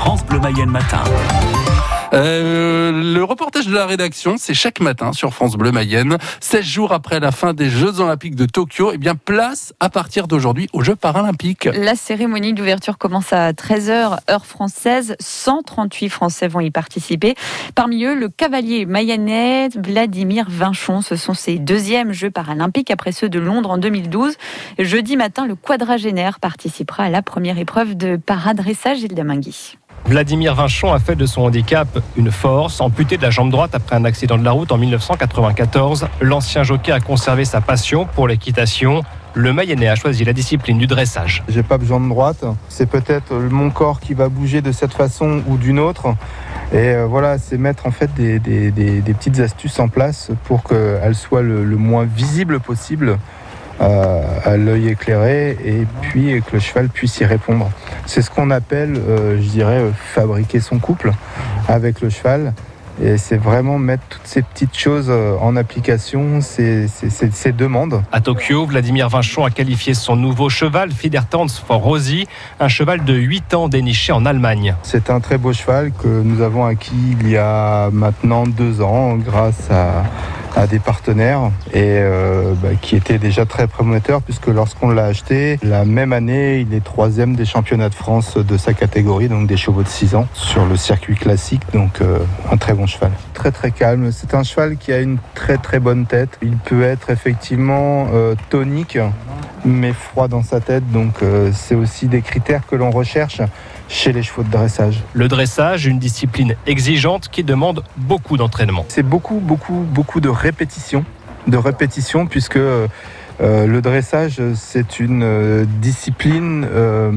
France Bleu Mayenne Matin. Euh, le reportage de la rédaction, c'est chaque matin sur France Bleu Mayenne. 16 jours après la fin des Jeux Olympiques de Tokyo, eh bien, place à partir d'aujourd'hui aux Jeux Paralympiques. La cérémonie d'ouverture commence à 13h, heure française. 138 Français vont y participer. Parmi eux, le cavalier mayennais Vladimir Vinchon. Ce sont ses deuxièmes Jeux Paralympiques après ceux de Londres en 2012. Jeudi matin, le quadragénaire participera à la première épreuve de paradressage Gilles Mingui. Vladimir Vinchon a fait de son handicap une force. Amputé de la jambe droite après un accident de la route en 1994, l'ancien jockey a conservé sa passion pour l'équitation. Le Mayennais a choisi la discipline du dressage. J'ai pas besoin de droite. C'est peut-être mon corps qui va bouger de cette façon ou d'une autre. Et euh, voilà, c'est mettre en fait des, petites astuces en place pour qu'elles soient le moins visibles possible à, l'œil éclairé et puis que le cheval puisse y répondre. C'est ce qu'on appelle, euh, je dirais, fabriquer son couple avec le cheval. Et c'est vraiment mettre toutes ces petites choses euh, en application, ces, demandes. À Tokyo, Vladimir Vinchon a qualifié son nouveau cheval, Fidertanz for Rosie, un cheval de 8 ans déniché en Allemagne. C'est un très beau cheval que nous avons acquis il y a maintenant deux ans grâce à, à des partenaires et euh, bah, qui était déjà très prometteur puisque lorsqu'on l'a acheté, la même année, il est troisième des championnats de France de sa catégorie, donc des chevaux de 6 ans, sur le circuit classique, donc euh, un très bon cheval. Très très calme, c'est un cheval qui a une très très bonne tête. Il peut être effectivement euh, tonique, mais froid dans sa tête, donc c'est aussi des critères que l'on recherche chez les chevaux de dressage. Le dressage, une discipline exigeante qui demande beaucoup d'entraînement. C'est beaucoup, beaucoup, beaucoup de répétitions, de répétitions, puisque euh, le dressage, c'est une euh, discipline euh,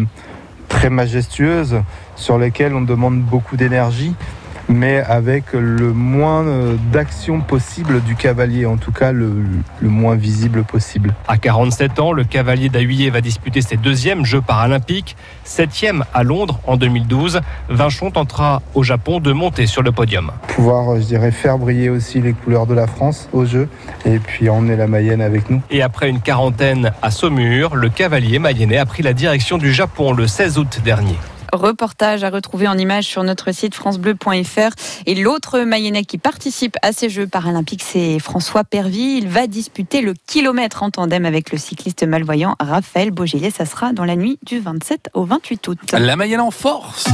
très majestueuse sur laquelle on demande beaucoup d'énergie mais avec le moins d'action possible du cavalier, en tout cas le, moins visible possible. À 47 ans, le cavalier d'Ahuillet va disputer ses deuxièmes Jeux paralympiques, septième à Londres en 2012. Vinchon tentera au Japon de monter sur le podium. Pouvoir, je dirais, faire briller aussi les couleurs de la France aux Jeux et puis emmener la Mayenne avec nous. Et après une quarantaine à Saumur, le cavalier mayennais a pris la direction du Japon le 16 août dernier. Reportage à retrouver en image sur notre site francebleu.fr. Et l'autre Mayennais qui participe à ces Jeux paralympiques, c'est François Pervy. Il va disputer le kilomètre en tandem avec le cycliste malvoyant Raphaël Beaugilet. Ça sera dans la nuit du 27 au 28 août. La Mayenne en force